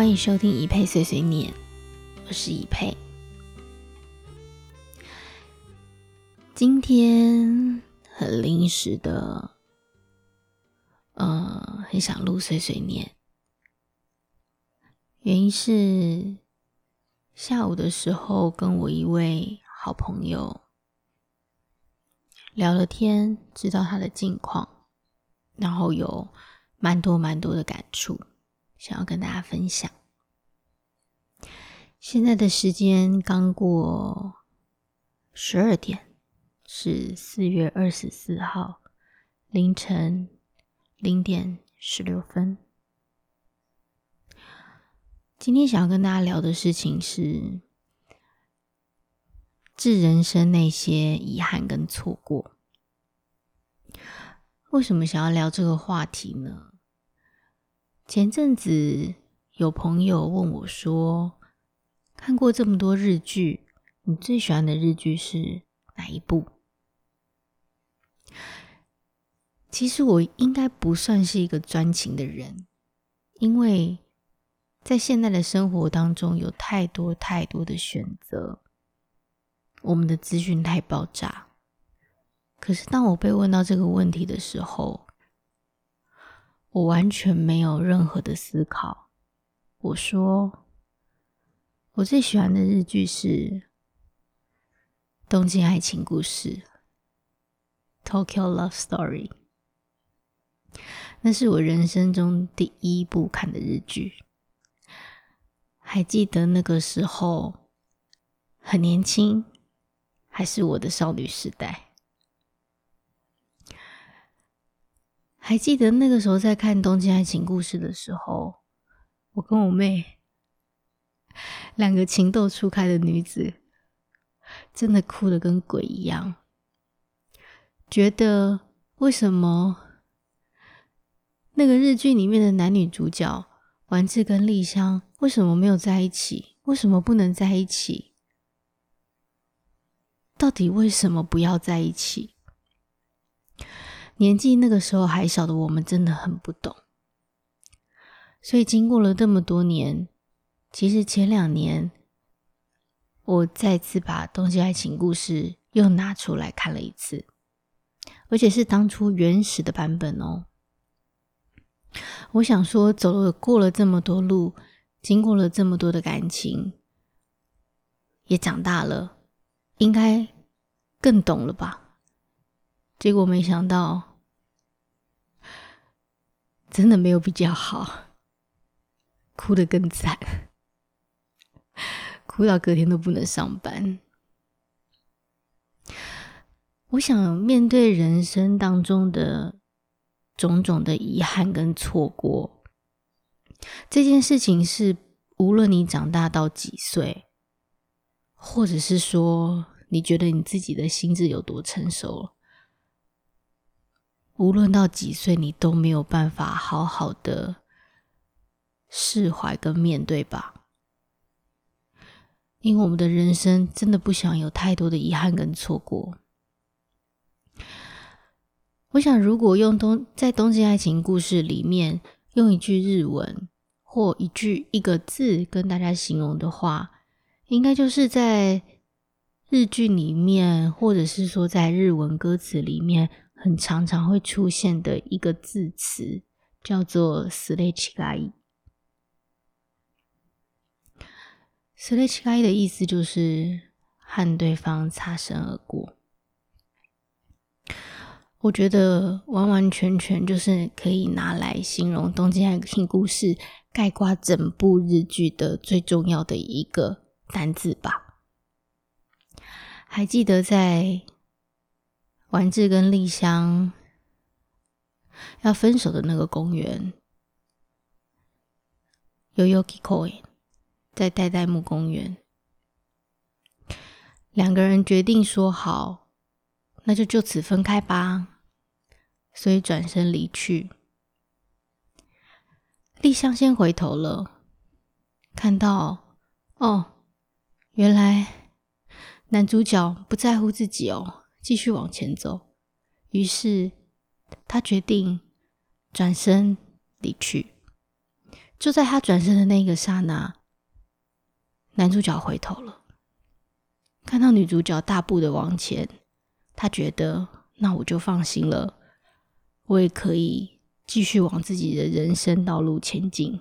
欢迎收听一佩碎碎念，我是一佩。今天很临时的，呃，很想录碎碎念，原因是下午的时候跟我一位好朋友聊了天，知道他的近况，然后有蛮多蛮多的感触。想要跟大家分享，现在的时间刚过十二点，是四月二十四号凌晨零点十六分。今天想要跟大家聊的事情是致人生那些遗憾跟错过。为什么想要聊这个话题呢？前阵子有朋友问我说：“看过这么多日剧，你最喜欢的日剧是哪一部？”其实我应该不算是一个专情的人，因为在现在的生活当中有太多太多的选择，我们的资讯太爆炸。可是当我被问到这个问题的时候，我完全没有任何的思考。我说，我最喜欢的日剧是《东京爱情故事》（Tokyo Love Story），那是我人生中第一部看的日剧。还记得那个时候很年轻，还是我的少女时代。还记得那个时候在看《东京爱情故事》的时候，我跟我妹两个情窦初开的女子，真的哭得跟鬼一样，觉得为什么那个日剧里面的男女主角丸子跟丽香为什么没有在一起？为什么不能在一起？到底为什么不要在一起？年纪那个时候还小的我们真的很不懂，所以经过了这么多年，其实前两年我再次把《东京爱情故事》又拿出来看了一次，而且是当初原始的版本哦。我想说，走了过了这么多路，经过了这么多的感情，也长大了，应该更懂了吧？结果没想到。真的没有比较好，哭的更惨，哭到隔天都不能上班。我想面对人生当中的种种的遗憾跟错过，这件事情是无论你长大到几岁，或者是说你觉得你自己的心智有多成熟了。无论到几岁，你都没有办法好好的释怀跟面对吧？因为我们的人生真的不想有太多的遗憾跟错过。我想，如果用东在冬季爱情故事里面用一句日文或一句一个字跟大家形容的话，应该就是在日剧里面，或者是说在日文歌词里面。很常常会出现的一个字词，叫做 s l i g h t l i s l i g h t l i 的意思就是和对方擦身而过。我觉得完完全全就是可以拿来形容《东京爱情故事》概括整部日剧的最重要的一个单字吧。还记得在。丸子跟丽香要分手的那个公园，悠悠 Koin 在代代木公园，两个人决定说好，那就就此分开吧，所以转身离去。丽香先回头了，看到哦，原来男主角不在乎自己哦。继续往前走，于是他决定转身离去。就在他转身的那个刹那，男主角回头了，看到女主角大步的往前，他觉得那我就放心了，我也可以继续往自己的人生道路前进。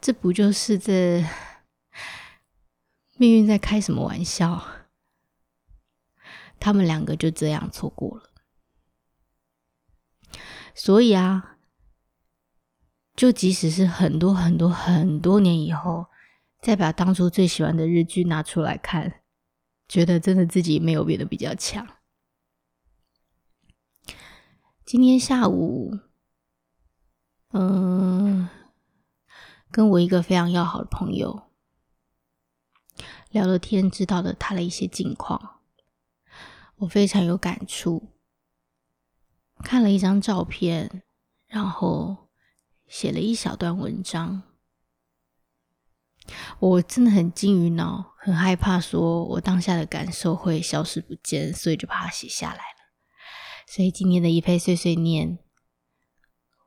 这不就是这？命运在开什么玩笑？他们两个就这样错过了。所以啊，就即使是很多很多很多年以后，再把当初最喜欢的日剧拿出来看，觉得真的自己没有变得比较强。今天下午，嗯，跟我一个非常要好的朋友。聊了天，知道了他的一些近况，我非常有感触。看了一张照片，然后写了一小段文章。我真的很惊于脑，很害怕说我当下的感受会消失不见，所以就把它写下来了。所以今天的《一配碎碎念》，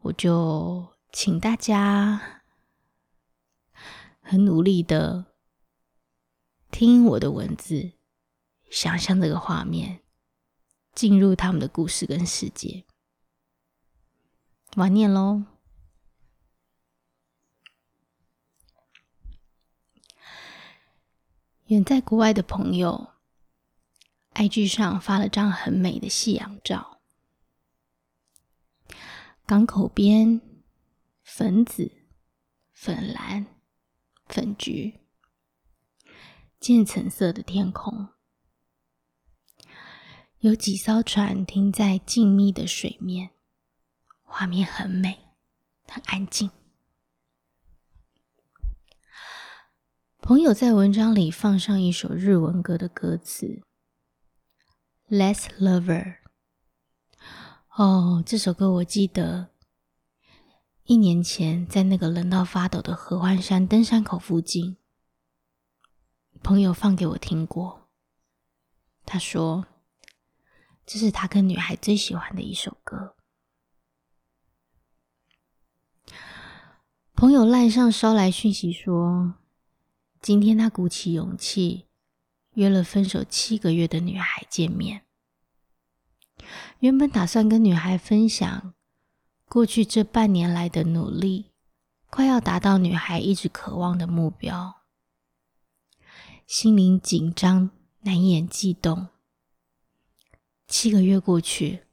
我就请大家很努力的。听我的文字，想象这个画面，进入他们的故事跟世界。晚念喽。远在国外的朋友，IG 上发了张很美的夕阳照，港口边，粉紫、粉蓝、粉橘。渐橙色的天空，有几艘船停在静谧的水面，画面很美，很安静。朋友在文章里放上一首日文歌的歌词，《l e s s Lover》。哦，这首歌我记得，一年前在那个冷到发抖的合欢山登山口附近。朋友放给我听过，他说这是他跟女孩最喜欢的一首歌。朋友赖上捎来讯息说，今天他鼓起勇气约了分手七个月的女孩见面，原本打算跟女孩分享过去这半年来的努力，快要达到女孩一直渴望的目标。心灵紧张，难掩悸动。七个月过去，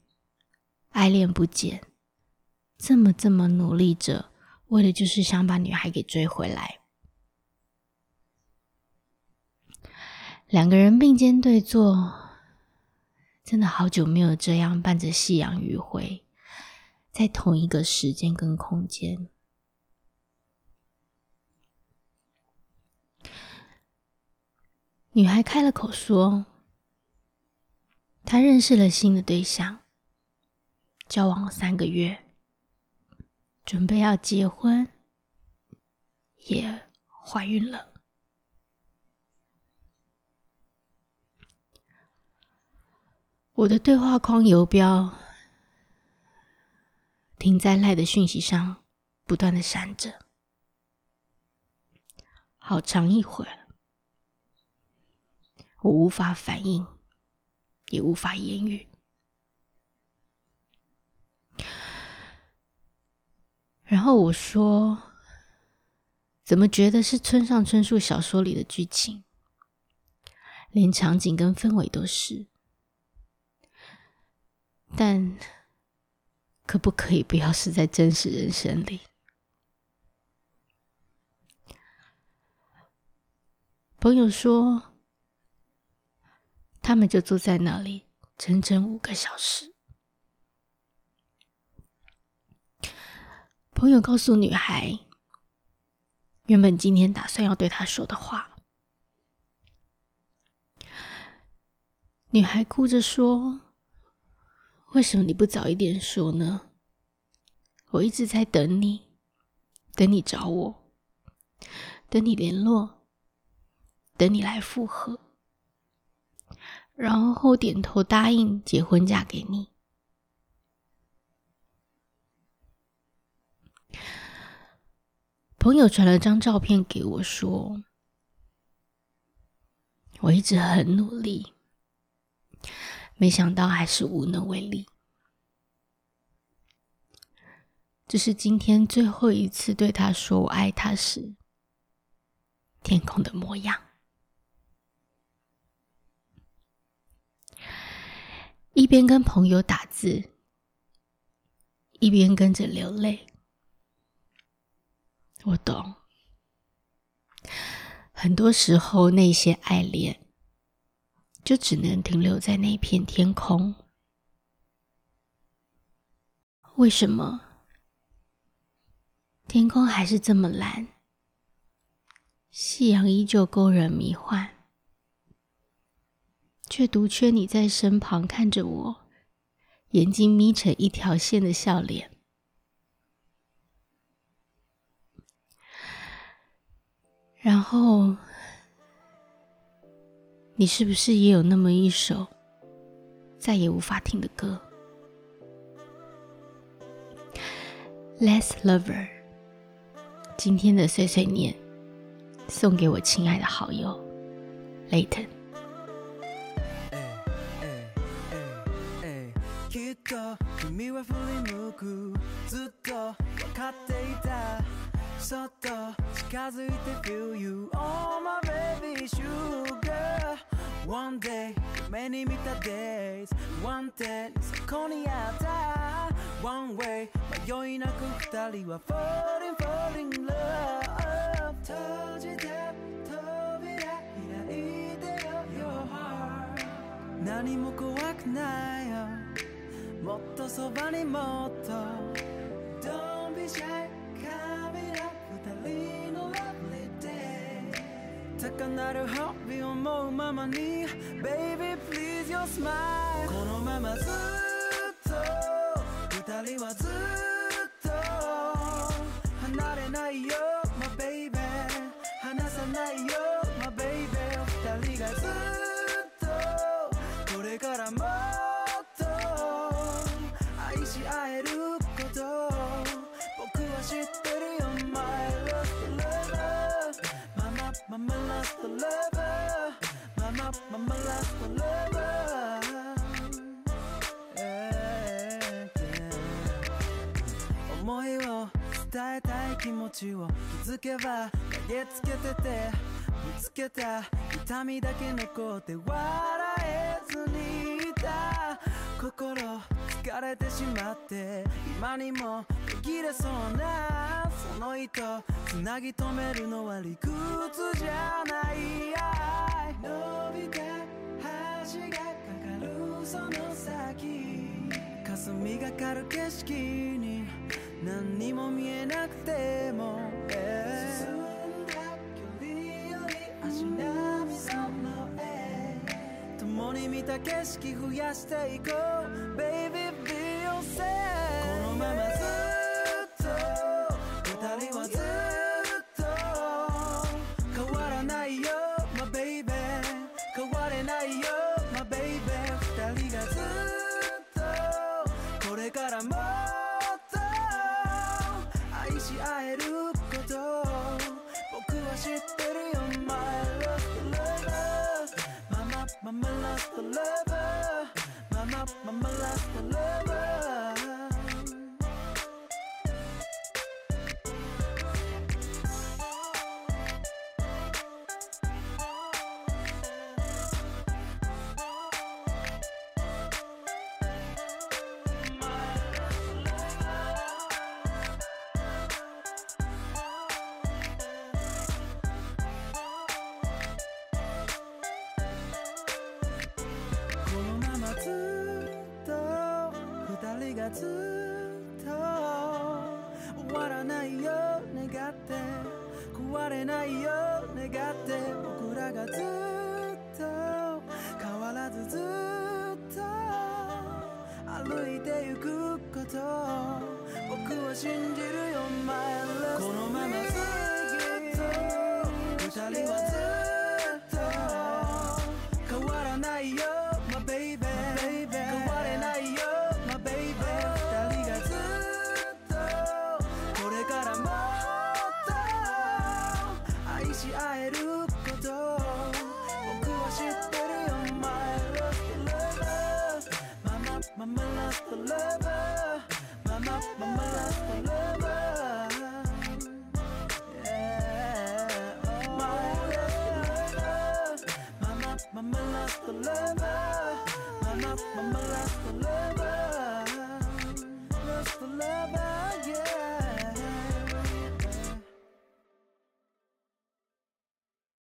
爱恋不减，这么这么努力着，为的就是想把女孩给追回来。两个人并肩对坐，真的好久没有这样伴着夕阳余晖，在同一个时间跟空间。女孩开了口说：“她认识了新的对象，交往了三个月，准备要结婚，也怀孕了。”我的对话框游标停在赖的讯息上，不断的闪着，好长一会儿。我无法反应，也无法言语。然后我说：“怎么觉得是村上春树小说里的剧情？连场景跟氛围都是。”但可不可以不要是在真实人生里？朋友说。他们就坐在那里，整整五个小时。朋友告诉女孩，原本今天打算要对她说的话。女孩哭着说：“为什么你不早一点说呢？我一直在等你，等你找我，等你联络，等你来复合。”然后点头答应结婚嫁给你。朋友传了张照片给我，说：“我一直很努力，没想到还是无能为力。”这是今天最后一次对他说“我爱他”时，天空的模样。一边跟朋友打字，一边跟着流泪。我懂，很多时候那些爱恋，就只能停留在那片天空。为什么天空还是这么蓝？夕阳依旧勾人迷幻。却独缺你在身旁看着我，眼睛眯成一条线的笑脸。然后，你是不是也有那么一首再也无法听的歌？《l e s s Lover》。今天的碎碎念，送给我亲爱的好友，雷腾。君は振り向くずっとわかっていたそっと近づいて Feel you Oh my baby sugar One day 夢に見た days One day そこにあった One way 迷いなく二人は Falling falling love 閉じて扉開いてよ Your heart 何も怖くないよもっとそばにもっと Don't be shy coming up 二人の lovely day 高鳴るホッピー思うままに Baby please your smile このままずっと二人はずっと離れないよ My baby 離さないよ My baby 二人がずっとこれからも mama lost a lover Mama, mama lost a lover yeah, yeah. 思いを伝えたい気持ちを気づけば投げつけてて見つけた痛みだけ残って笑えずにいた心疲れてしまって今にも途切れそうなその糸つなぎ止めるのは理屈じゃない伸びた橋がかかるその先霞がかる景色に何にも見えなくても、えー、進んだ距離より足並みのえ共に見た景色増やしていこうれないよ My baby 二人がずっとこれからもっと愛し合えること僕は知ってるよ My love to lover Mama, mama, mama last lover りがずっと終わらないよ願って壊れないよ願って僕らがずっと変わらずずっと歩いてゆくこと僕を信じるよ My love このままずっと二人はずっと